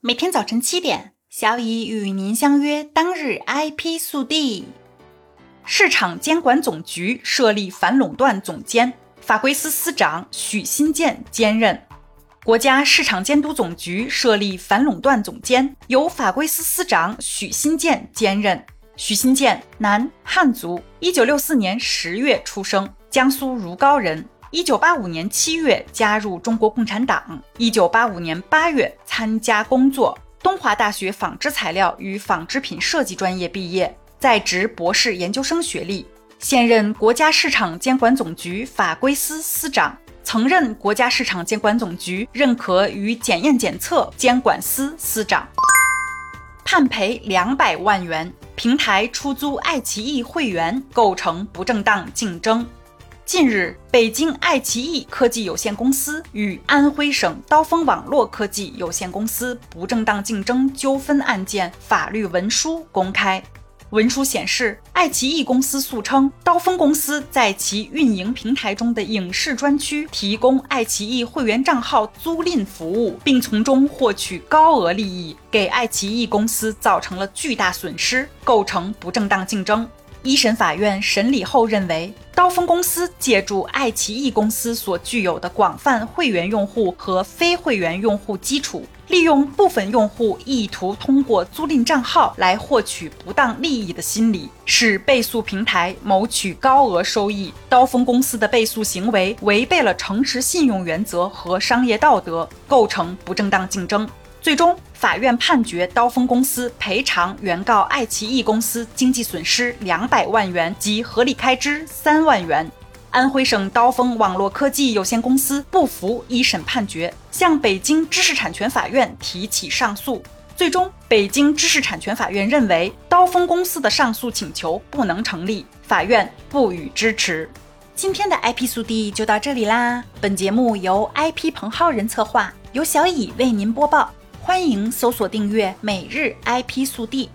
每天早晨七点，小乙与您相约。当日 IP 速递：市场监管总局设立反垄断总监，法规司司长许新建兼任；国家市场监督总局设立反垄断总监，由法规司司长许新建兼任。许新建，男，汉族，一九六四年十月出生，江苏如皋人。一九八五年七月加入中国共产党，一九八五年八月参加工作。东华大学纺织材料与纺织品设计专业毕业，在职博士研究生学历。现任国家市场监管总局法规司司长，曾任国家市场监管总局认可与检验检测监管司司长。判赔两百万元，平台出租爱奇艺会员构成不正当竞争。近日，北京爱奇艺科技有限公司与安徽省刀锋网络科技有限公司不正当竞争纠纷案件法律文书公开。文书显示，爱奇艺公司诉称，刀锋公司在其运营平台中的影视专区提供爱奇艺会员账号租赁服务，并从中获取高额利益，给爱奇艺公司造成了巨大损失，构成不正当竞争。一审法院审理后认为，刀锋公司借助爱奇艺公司所具有的广泛会员用户和非会员用户基础，利用部分用户意图通过租赁账号来获取不当利益的心理，使被诉平台谋取高额收益。刀锋公司的被诉行为违背了诚实信用原则和商业道德，构成不正当竞争。最终，法院判决刀锋公司赔偿原告爱奇艺公司经济损失两百万元及合理开支三万元。安徽省刀锋网络科技有限公司不服一审判决，向北京知识产权法院提起上诉。最终，北京知识产权法院认为刀锋公司的上诉请求不能成立，法院不予支持。今天的 IP 速递就到这里啦。本节目由 IP 彭浩人策划，由小乙为您播报。欢迎搜索订阅每日 IP 速递，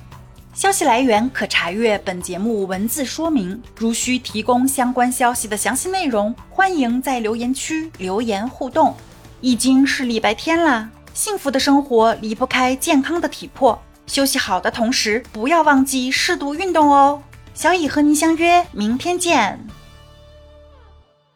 消息来源可查阅本节目文字说明。如需提供相关消息的详细内容，欢迎在留言区留言互动。已经是礼拜天了，幸福的生活离不开健康的体魄，休息好的同时，不要忘记适度运动哦。小乙和您相约明天见。